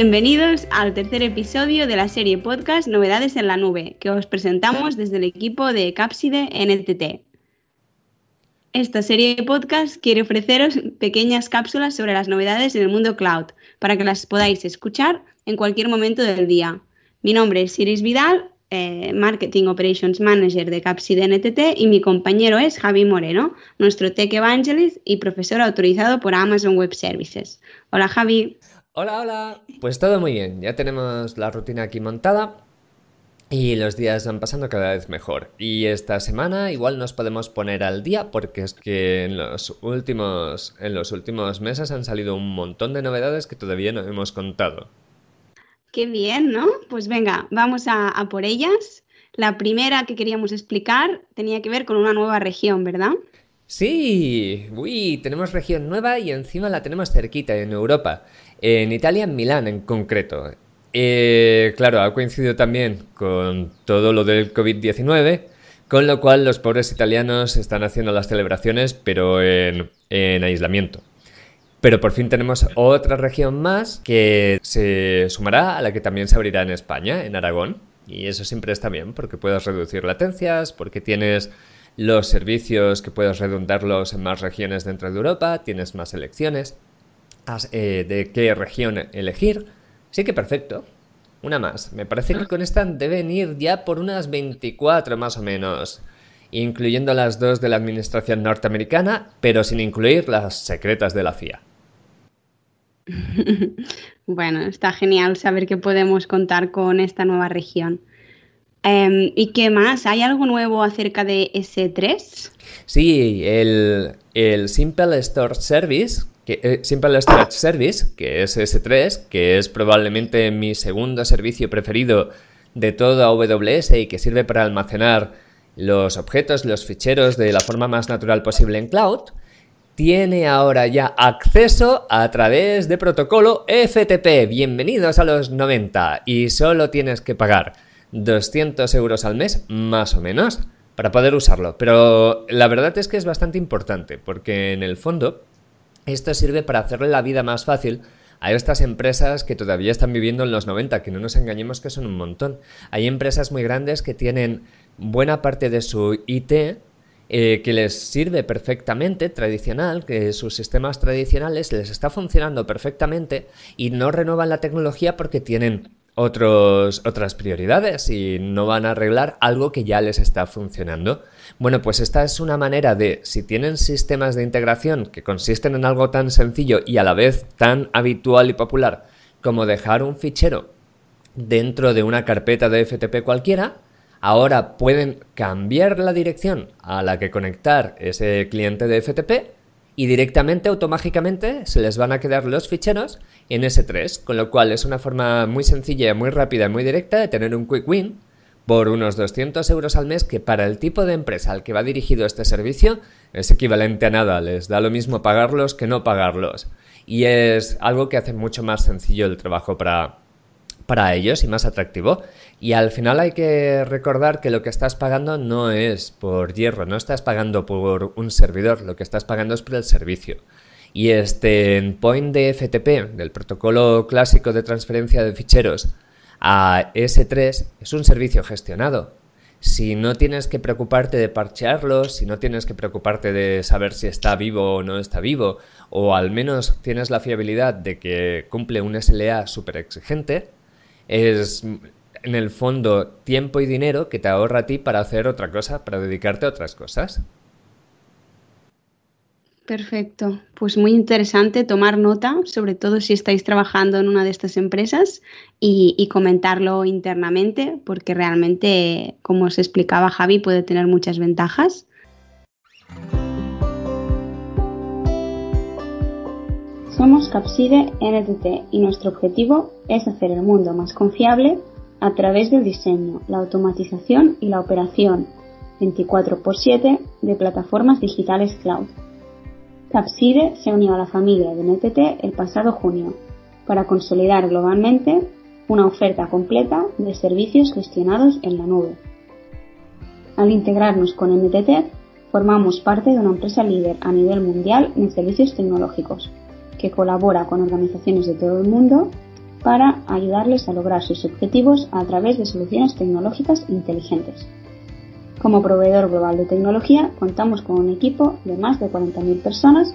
Bienvenidos al tercer episodio de la serie podcast Novedades en la Nube, que os presentamos desde el equipo de Capside NTT. Esta serie de podcast quiere ofreceros pequeñas cápsulas sobre las novedades en el mundo cloud, para que las podáis escuchar en cualquier momento del día. Mi nombre es Iris Vidal, eh, Marketing Operations Manager de Capside NTT y mi compañero es Javi Moreno, nuestro Tech Evangelist y profesor autorizado por Amazon Web Services. Hola Javi. Hola, hola. Pues todo muy bien, ya tenemos la rutina aquí montada y los días van pasando cada vez mejor. Y esta semana igual nos podemos poner al día porque es que en los últimos, en los últimos meses han salido un montón de novedades que todavía no hemos contado. Qué bien, ¿no? Pues venga, vamos a, por ellas. La primera que queríamos explicar tenía que ver con una nueva región, ¿verdad? Sí, uy, tenemos región nueva y encima la tenemos cerquita, en Europa, en Italia, en Milán en concreto. Eh, claro, ha coincidido también con todo lo del COVID-19, con lo cual los pobres italianos están haciendo las celebraciones, pero en aislamiento. Pero por fin tenemos otra región más que se sumará a la que también se abrirá en España, en Aragón. Y eso siempre está bien porque puedes reducir latencias, porque tienes los servicios que puedes redundarlos en más regiones dentro de Europa, tienes más elecciones eh, de qué región elegir. Sí que perfecto. Una más. Me parece que con esta deben ir ya por unas 24 más o menos incluyendo las dos de la administración norteamericana, pero sin incluir las secretas de la CIA. bueno, está genial saber que podemos contar con esta nueva región. Em, ¿Y qué más? ¿Hay algo nuevo acerca de S3? Sí, el, Simple Store Service, eh, Simple Storage Service, que es S3, que es probablemente mi segundo servicio preferido de toda AWS y que sirve para almacenar los objetos, los ficheros de la forma más natural posible en cloud, tiene ahora ya acceso a través de protocolo FTP. Bienvenidos a los 90 y solo tienes que pagar 200 euros al mes, más o menos, para poder usarlo. Pero la verdad es que es bastante importante porque en el fondo esto sirve para hacerle la vida más fácil a estas empresas que todavía están viviendo en los 90, que no nos engañemos que son un montón. Hay empresas muy grandes que tienen buena parte de su IT eh, que les sirve perfectamente, tradicional, que sus sistemas tradicionales les está funcionando perfectamente y no renuevan la tecnología porque tienen otras prioridades y no van a arreglar algo que ya les está funcionando. Bueno, pues esta es una manera de, si tienen sistemas de integración que consisten en algo tan sencillo y a la vez tan habitual y popular como dejar un fichero dentro de una carpeta de FTP cualquiera, ahora pueden cambiar la dirección a la que conectar ese cliente de FTP y directamente, automáticamente, se les van a quedar los ficheros en S3, con lo cual es una forma muy sencilla, muy rápida y muy directa de tener un quick win por unos 200 euros al mes que para el tipo de empresa al que va dirigido este servicio es equivalente a nada, les da lo mismo pagarlos que no pagarlos. Y es algo que hace mucho más sencillo el trabajo para, para ellos y más atractivo. Y al final hay que recordar que lo que estás pagando no es por hierro, no estás pagando por un servidor, lo que estás pagando es por el servicio. Y este endpoint de FTP, del protocolo clásico de transferencia de ficheros, a S3 es un servicio gestionado. Si no tienes que preocuparte de parchearlo, si no tienes que preocuparte de saber si está vivo o no está vivo, o al menos tienes la fiabilidad de que cumple un SLA súper exigente, es en el fondo tiempo y dinero que te ahorra a ti para hacer otra cosa, para dedicarte a otras cosas. Perfecto, pues muy interesante tomar nota, sobre todo si estáis trabajando en una de estas empresas y, comentarlo internamente, porque realmente, como os explicaba Javi, puede tener muchas ventajas. Somos Capside NTT y nuestro objetivo es hacer el mundo más confiable a través del diseño, la automatización y la operación 24x7 de plataformas digitales cloud. Capside se unió a la familia de NTT el pasado junio para consolidar globalmente una oferta completa de servicios gestionados en la nube. Al integrarnos con NTT, formamos parte de una empresa líder a nivel mundial en servicios tecnológicos que colabora con organizaciones de todo el mundo para ayudarles a lograr sus objetivos a través de soluciones tecnológicas inteligentes. Como proveedor global de tecnología, contamos con un equipo de más de 40.000 personas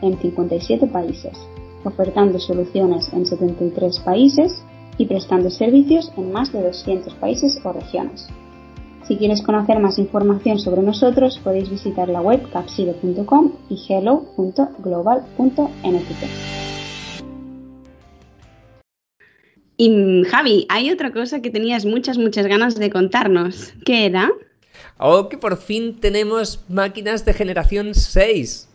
en 57 países, ofertando soluciones en 73 países y prestando servicios en más de 200 países o regiones. Si quieres conocer más información sobre nosotros, podéis visitar la web capside.com y hello.global.ntt. Y Javi, hay otra cosa que tenías muchas, muchas ganas de contarnos. ¿Qué era? Oh, que por fin tenemos máquinas de generación 6.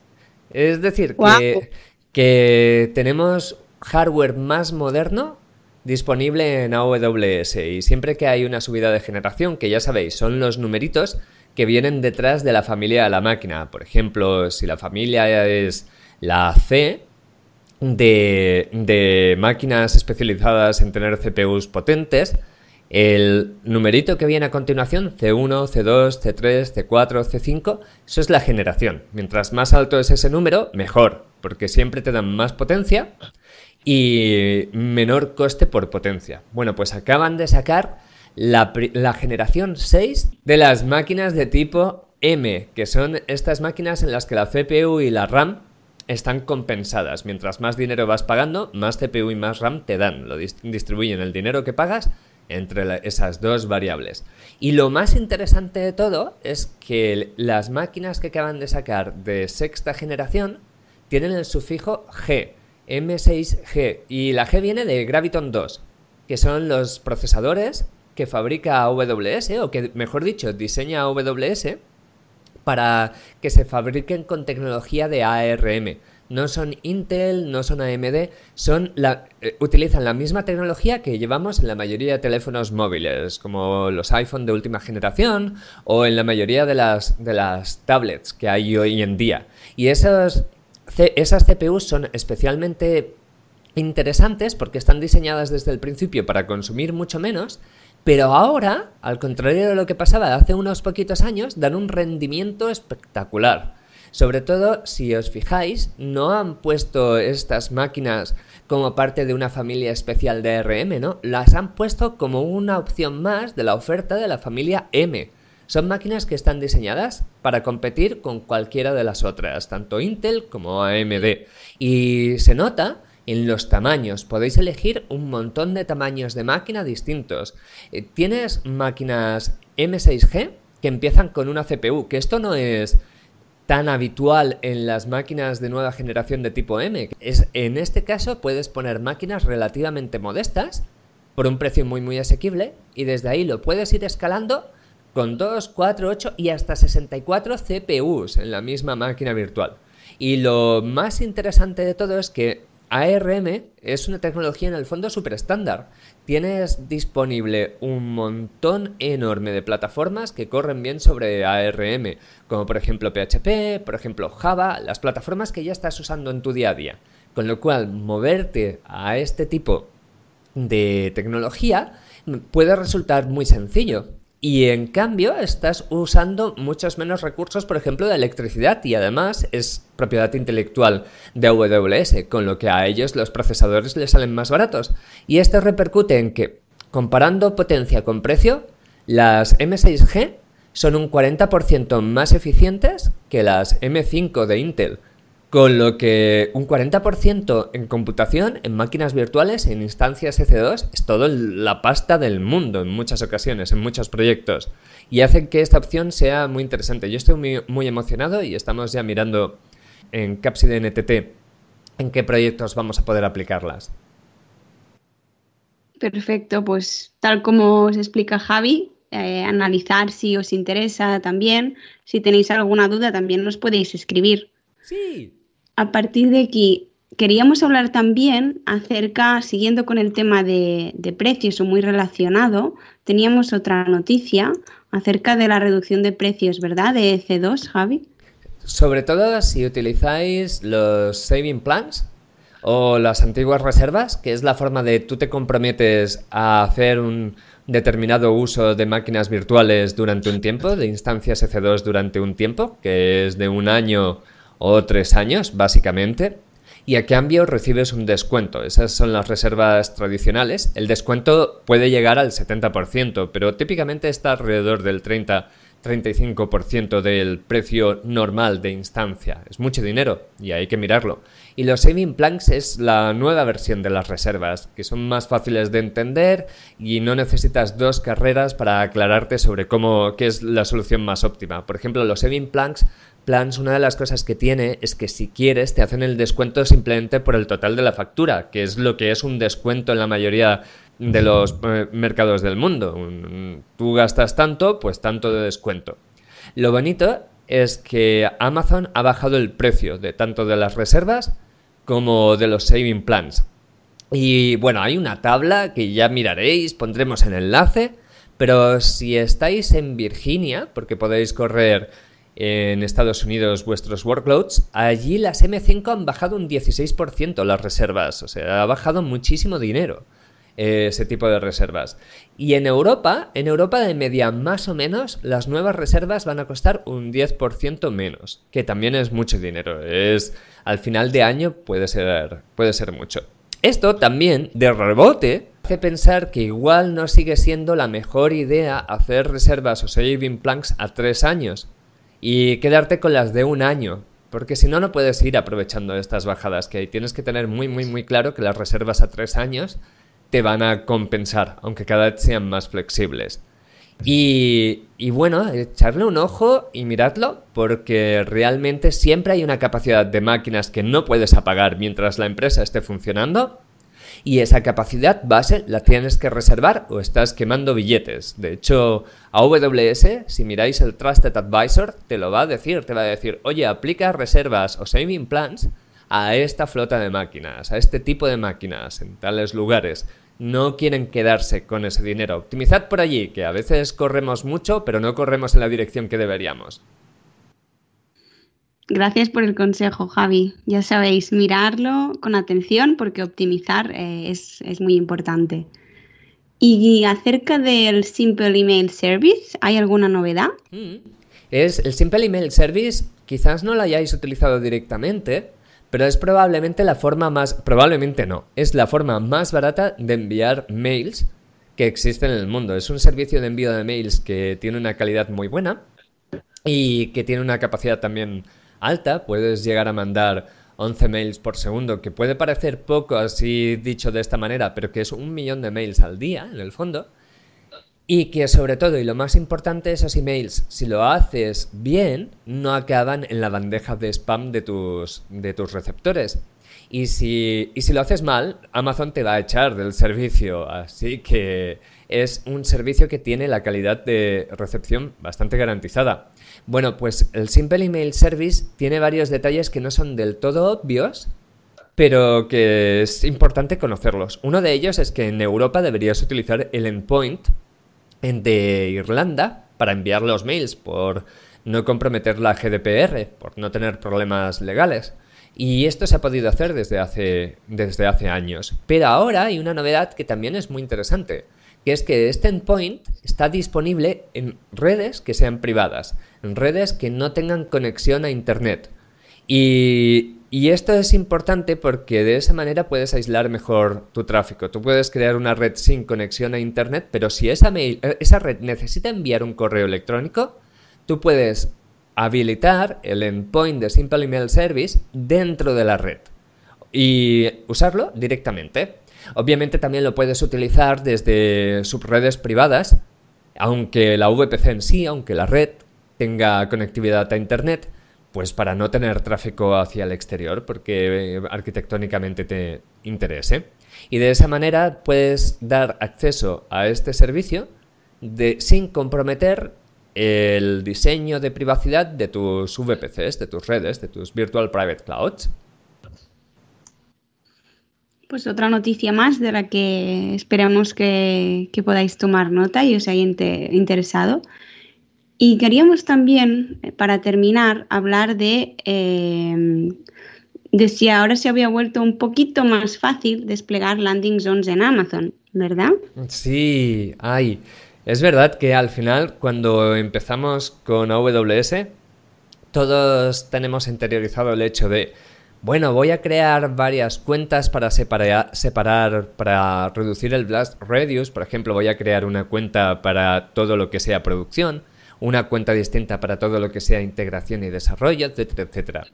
Es decir, que, que tenemos hardware más moderno disponible en AWS y siempre que hay una subida de generación, que ya sabéis, son los numeritos que vienen detrás de la familia de la máquina. Por ejemplo, si la familia es la C de, de máquinas especializadas en tener CPUs potentes, el numerito que viene a continuación, C1, C2, C3, C4, C5, eso es la generación. Mientras más alto es ese número, mejor, porque siempre te dan más potencia y menor coste por potencia. Bueno, pues acaban de sacar la, generación 6 de las máquinas de tipo M, que son estas máquinas en las que la CPU y la RAM están compensadas. Mientras más dinero vas pagando, más CPU y más RAM te dan. Lo distribuyen el dinero que pagas entre esas dos variables. Y lo más interesante de todo es que las máquinas que acaban de sacar de sexta generación tienen el sufijo G M6G y la G viene de Graviton 2, que son los procesadores que fabrica AWS o que, mejor dicho, diseña AWS para que se fabriquen con tecnología de ARM. No son Intel, no son AMD, son la, eh, utilizan la misma tecnología que llevamos en la mayoría de teléfonos móviles, como los iPhone de última generación o en la mayoría de las, de las tablets que hay hoy en día. Y esos esas CPUs son especialmente interesantes porque están diseñadas desde el principio para consumir mucho menos, pero ahora, al contrario de lo que pasaba hace unos poquitos años, dan un rendimiento espectacular. Sobre todo, si os fijáis, no han puesto estas máquinas como parte de una familia especial de RM, ¿no? Las han puesto como una opción más de la oferta de la familia M. Son máquinas que están diseñadas para competir con cualquiera de las otras, tanto Intel como AMD. Y se nota en los tamaños. Podéis elegir un montón de tamaños de máquina distintos. Eh, tienes máquinas M6G que empiezan con una CPU, que esto no es tan habitual en las máquinas de nueva generación de tipo M. Es, en este caso puedes poner máquinas relativamente modestas por un precio muy muy asequible y desde ahí lo puedes ir escalando con 2, 4, 8 y hasta 64 CPUs en la misma máquina virtual. Y lo más interesante de todo es que ARM es una tecnología en el fondo súper estándar. Tienes disponible un montón enorme de plataformas que corren bien sobre ARM, como por ejemplo PHP, por ejemplo Java, las plataformas que ya estás usando en tu día a día. Con lo cual, moverte a este tipo de tecnología puede resultar muy sencillo. Y en cambio estás usando muchos menos recursos, por ejemplo, de electricidad y además es propiedad intelectual de AWS, con lo que a ellos los procesadores les salen más baratos. Y esto repercute en que, comparando potencia con precio, las M6G son un 40% más eficientes que las M5 de Intel con lo que un 40% en computación, en máquinas virtuales, en instancias EC2, es toda la pasta del mundo en muchas ocasiones, en muchos proyectos. Y hace que esta opción sea muy interesante. Yo estoy muy, emocionado y estamos ya mirando en Capside NTT en qué proyectos vamos a poder aplicarlas. Perfecto, pues tal como os explica Javi, eh, analizar si os interesa también. Si tenéis alguna duda, también nos podéis escribir. Sí, a partir de aquí, queríamos hablar también acerca, siguiendo con el tema de, precios o muy relacionado, teníamos otra noticia acerca de la reducción de precios, ¿verdad? De EC2, Javi. Sobre todo si utilizáis los saving plans o las antiguas reservas, que es la forma de tú te comprometes a hacer un determinado uso de máquinas virtuales durante un tiempo, de instancias EC2 durante un tiempo, que es de un año o tres años, básicamente. y a cambio recibes un descuento. Esas son las reservas tradicionales. El descuento puede llegar al 70%, pero típicamente está alrededor del 30 35% del precio normal de instancia. Es mucho dinero y hay que mirarlo. Y los saving plans es la nueva versión de las reservas, que son más fáciles de entender y no necesitas dos carreras para aclararte sobre cómo qué es la solución más óptima. Por ejemplo, los saving plans Plans, una de las cosas que tiene es que si quieres te hacen el descuento simplemente por el total de la factura, que es lo que es un descuento en la mayoría de los eh, mercados del mundo. Tú gastas tanto, pues tanto de descuento. Lo bonito es que Amazon ha bajado el precio de tanto de las reservas como de los saving plans. Y bueno, hay una tabla que ya miraréis, pondremos en enlace, pero si estáis en Virginia, porque podéis correr en Estados Unidos vuestros workloads, allí las M5 han bajado un 16% las reservas, o sea, ha bajado muchísimo dinero ese tipo de reservas. Y en Europa, en Europa de media más o menos, las nuevas reservas van a costar un 10% menos, que también es mucho dinero. Es al final de año puede ser puede ser mucho. Esto también de rebote hace pensar que igual no sigue siendo la mejor idea hacer reservas o saving plans a tres años y quedarte con las de un año, porque si no, no puedes ir aprovechando estas bajadas que hay. Tienes que tener muy, muy, muy claro que las reservas a tres años te van a compensar, aunque cada vez sean más flexibles. Y, bueno, echarle un ojo y miradlo, porque realmente siempre hay una capacidad de máquinas que no puedes apagar mientras la empresa esté funcionando. Y esa capacidad base la tienes que reservar o estás quemando billetes. De hecho, AWS, si miráis el Trusted Advisor, te lo va a decir. Te va a decir, oye, aplica reservas o saving plans a esta flota de máquinas, a este tipo de máquinas en tales lugares no quieren quedarse con ese dinero. Optimizad por allí, que a veces corremos mucho, pero no corremos en la dirección que deberíamos. Gracias por el consejo, Javi. Ya sabéis, mirarlo con atención porque optimizar eh, es, muy importante. Y acerca del Simple Email Service, ¿hay alguna novedad? Mm. Es el Simple Email Service, quizás no lo hayáis utilizado directamente, pero es probablemente la forma más, probablemente no, es la forma más barata de enviar mails que existen en el mundo. Es un servicio de envío de mails que tiene una calidad muy buena y que tiene una capacidad también alta. Puedes llegar a mandar 11 mails por segundo, que puede parecer poco así dicho de esta manera, pero que es un millón de mails al día en el fondo. Y que sobre todo, y lo más importante, esos emails, si lo haces bien, no acaban en la bandeja de spam de tus, de tus receptores. Y si, y si lo haces mal, Amazon te va a echar del servicio. Así que es un servicio que tiene la calidad de recepción bastante garantizada. Bueno, pues el Simple Email Service tiene varios detalles que no son del todo obvios, pero que es importante conocerlos. Uno de ellos es que en Europa deberías utilizar el endpoint de Irlanda para enviar los mails por no comprometer la GDPR, por no tener problemas legales. Y esto se ha podido hacer desde hace, desde hace años. Pero ahora hay una novedad que también es muy interesante, que es que este endpoint está disponible en redes que sean privadas, en redes que no tengan conexión a Internet. Y, esto es importante porque de esa manera puedes aislar mejor tu tráfico. Tú puedes crear una red sin conexión a Internet, pero si esa, mail, eh, esa red necesita enviar un correo electrónico, tú puedes habilitar el endpoint de Simple Email Service dentro de la red y usarlo directamente. Obviamente también lo puedes utilizar desde subredes privadas, aunque la VPC en sí, aunque la red tenga conectividad a Internet, pues para no tener tráfico hacia el exterior, porque eh, arquitectónicamente te interese. Y de esa manera puedes dar acceso a este servicio sin comprometer el diseño de privacidad de tus VPCs, de tus redes, de tus Virtual Private Clouds. Pues otra noticia más de la que esperamos que, podáis tomar nota y os haya interesado y queríamos también, eh, para terminar, hablar de, eh, de si ahora se había vuelto un poquito más fácil desplegar landing zones en Amazon, ¿verdad? Sí, hay. Es verdad que al final, cuando empezamos con AWS, todos tenemos interiorizado el hecho de bueno, voy a crear varias cuentas para separar, para reducir el blast radius. Por ejemplo, voy a crear una cuenta para todo lo que sea producción, una cuenta distinta para todo lo que sea integración y desarrollo, etcétera, etcétera.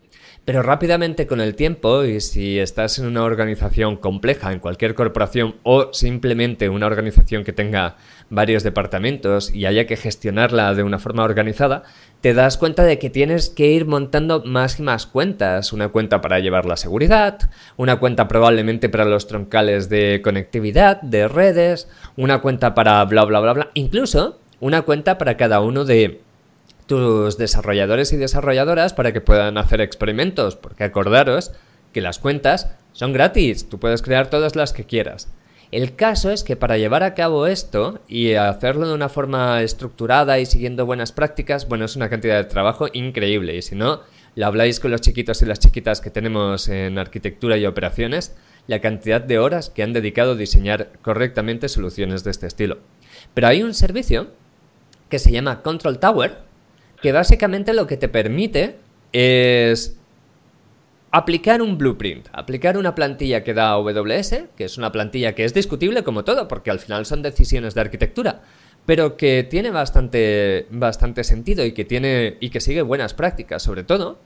Pero rápidamente con el tiempo, y si estás en una organización compleja, en cualquier corporación o simplemente una organización que tenga varios departamentos y haya que gestionarla de una forma organizada, te das cuenta de que tienes que ir montando más y más cuentas. Una cuenta para llevar la seguridad, una cuenta probablemente para los troncales de conectividad, de redes, una cuenta para bla bla bla bla, incluso una cuenta para cada uno de tus desarrolladores y desarrolladoras para que puedan hacer experimentos, porque acordaros que las cuentas son gratis, tú puedes crear todas las que quieras. El caso es que para llevar a cabo esto y hacerlo de una forma estructurada y siguiendo buenas prácticas, bueno, es una cantidad de trabajo increíble y si no, lo habláis con los chiquitos y las chiquitas que tenemos en arquitectura y operaciones, la cantidad de horas que han dedicado a diseñar correctamente soluciones de este estilo. Pero hay un servicio que se llama Control Tower, que básicamente lo que te permite es aplicar un blueprint, aplicar una plantilla que da AWS, que es una plantilla que es discutible como todo, porque al final son decisiones de arquitectura, pero que tiene bastante, bastante sentido y que tiene y que sigue buenas prácticas, sobre todo,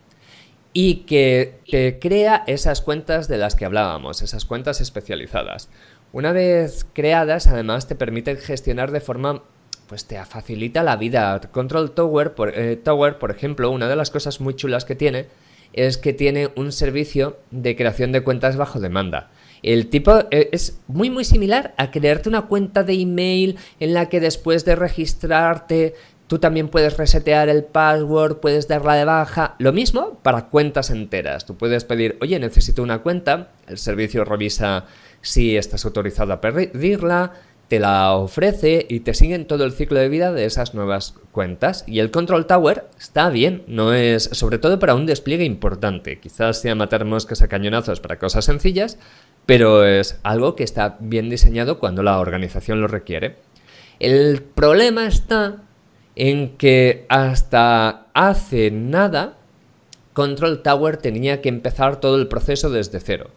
y que te crea esas cuentas de las que hablábamos, esas cuentas especializadas. Una vez creadas, además te permite gestionar de forma pues te facilita la vida. Control Tower por, eh, Tower, por ejemplo, una de las cosas muy chulas que tiene es que tiene un servicio de creación de cuentas bajo demanda. El tipo eh, es muy muy similar a crearte una cuenta de email en la que después de registrarte tú también puedes resetear el password, puedes darla de baja. Lo mismo para cuentas enteras. Tú puedes pedir, oye, necesito una cuenta, el servicio revisa si estás autorizado a pedirla, te la ofrece y te siguen todo el ciclo de vida de esas nuevas cuentas. Y el Control Tower está bien, no es, sobre todo para un despliegue importante. Quizás sea matar moscas a cañonazos para cosas sencillas, pero es algo que está bien diseñado cuando la organización lo requiere. El problema está en que hasta hace nada Control Tower tenía que empezar todo el proceso desde cero.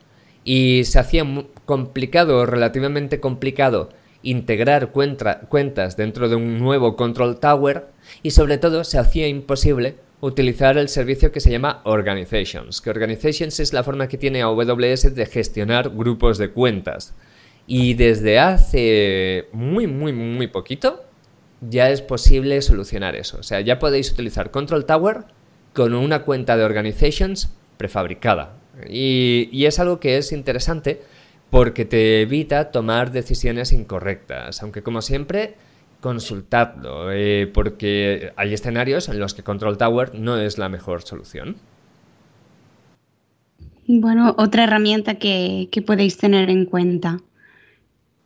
Y se hacía complicado, relativamente complicado, integrar cuentas dentro de un nuevo control tower y sobre todo se hacía imposible utilizar el servicio que se llama Organizations, que Organizations es la forma que tiene AWS de gestionar grupos de cuentas. Y desde hace muy, muy, muy poquito ya es posible solucionar eso. O sea, ya podéis utilizar Control Tower con una cuenta de Organizations prefabricada. Y, es algo que es interesante porque te evita tomar decisiones incorrectas, aunque como siempre consultadlo, eh, porque hay escenarios en los que Control Tower no es la mejor solución. Bueno, otra herramienta que, que podéis tener en cuenta.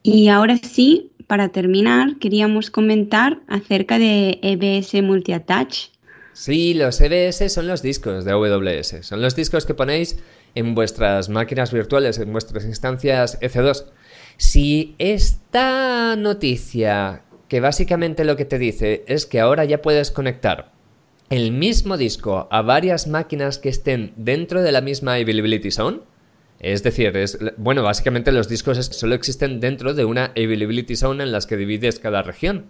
Y ahora sí, para terminar, queríamos comentar acerca de EBS Multi-Attach. Sí, los EBS son los discos de AWS. Son los discos que ponéis en vuestras máquinas virtuales, en vuestras instancias EC2. Si esta noticia, que básicamente lo que te dice es que ahora ya puedes conectar el mismo disco a varias máquinas que estén dentro de la misma availability zone, es decir, es, bueno, básicamente los discos solo existen dentro de una availability zone en las que divides cada región.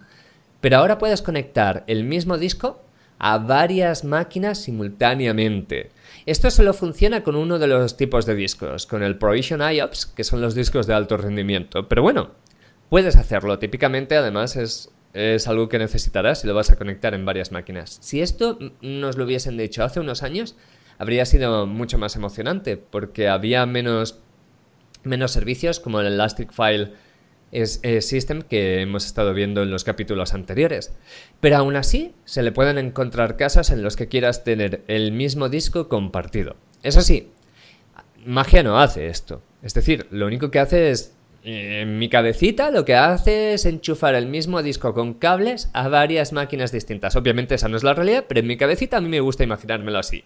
Pero ahora puedes conectar el mismo disco a varias máquinas simultáneamente. Esto solo funciona con uno de los tipos de discos, con el Provision IOPS, que son los discos de alto rendimiento. Pero bueno, puedes hacerlo. Típicamente, además, es, es algo que necesitarás si lo vas a conectar en varias máquinas. Si esto nos lo hubiesen dicho hace unos años, habría sido mucho más emocionante, porque había menos, menos servicios como el Elastic File es, System que hemos estado viendo en los capítulos anteriores. Pero aún así, se le pueden encontrar casos en los que quieras tener el mismo disco compartido. Eso sí, magia no hace esto. Es decir, lo único que hace es en mi cabecita lo que hace es enchufar el mismo disco con cables a varias máquinas distintas. Obviamente esa no es la realidad, pero en mi cabecita a mí me gusta imaginármelo así.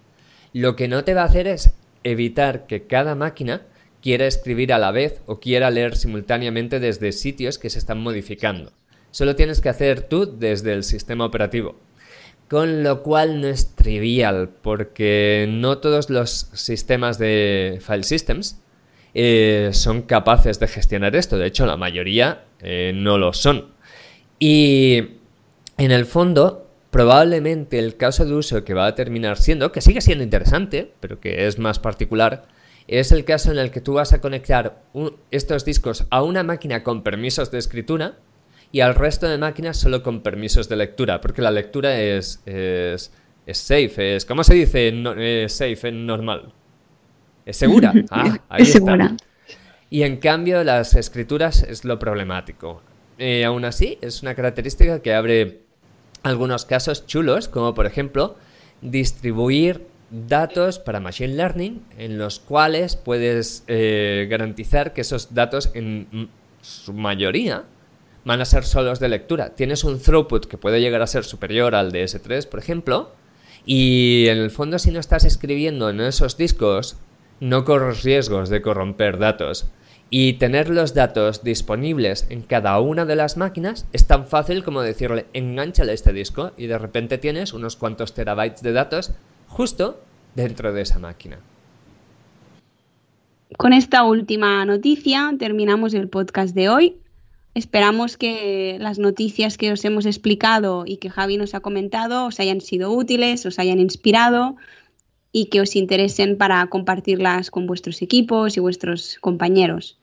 Lo que no te va a hacer es evitar que cada máquina quiera escribir a la vez o quiera leer simultáneamente desde sitios que se están modificando. Solo tienes que hacer tú desde el sistema operativo. Con lo cual no es trivial, porque no todos los sistemas de file systems eh, son capaces de gestionar esto. De hecho, la mayoría eh, no lo son. Y en el fondo, probablemente el caso de uso que va a terminar siendo, que sigue siendo interesante, pero que es más particular, es el caso en el que tú vas a conectar estos discos a una máquina con permisos de escritura y al resto de máquinas solo con permisos de lectura, porque la lectura es, es, safe, es, ¿cómo se dice safe en normal? Es segura. Ah, ahí está. Y en cambio las escrituras es lo problemático. Eh, aún así, es una característica que abre algunos casos chulos, como por ejemplo distribuir datos para Machine Learning en los cuales puedes eh, garantizar que esos datos en su mayoría van a ser solos de lectura. Tienes un throughput que puede llegar a ser superior al de S3, por ejemplo, y en el fondo si no estás escribiendo en esos discos, no corres riesgos de corromper datos. Y tener los datos disponibles en cada una de las máquinas es tan fácil como decirle enganchale este disco y de repente tienes unos cuantos terabytes de datos justo dentro de esa máquina. Con esta última noticia terminamos el podcast de hoy. Esperamos que las noticias que os hemos explicado y que Javi nos ha comentado os hayan sido útiles, os hayan inspirado y que os interesen para compartirlas con vuestros equipos y vuestros compañeros.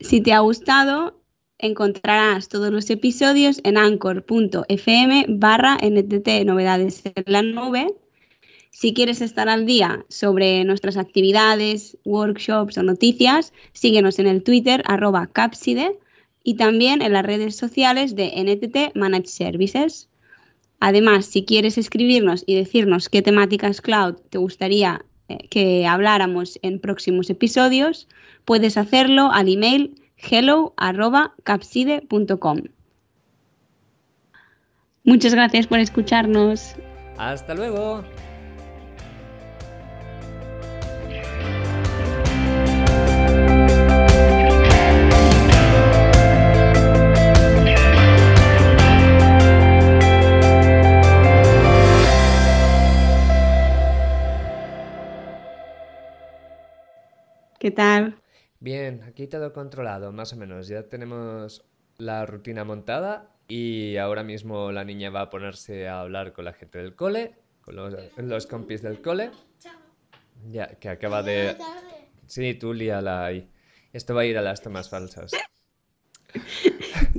Si te ha gustado, encontrarás todos los episodios en anchor.fm barra ntt novedades en la nube. Si quieres estar al día sobre nuestras actividades, workshops o noticias, síguenos en el Twitter arroba capside y también en las redes sociales de NTT Managed Services. Además, si quieres escribirnos y decirnos qué temáticas cloud te gustaría eh, que habláramos en próximos episodios, puedes hacerlo al email hello.capside.com. Muchas gracias por escucharnos. Hasta luego. Aquí todo controlado, más o menos. Ya tenemos la rutina montada y ahora mismo la niña va a ponerse a hablar con la gente del cole, con los, compis del cole. Ya, que acaba de... Sí, tú líala ahí. Esto va a ir a las tomas falsas.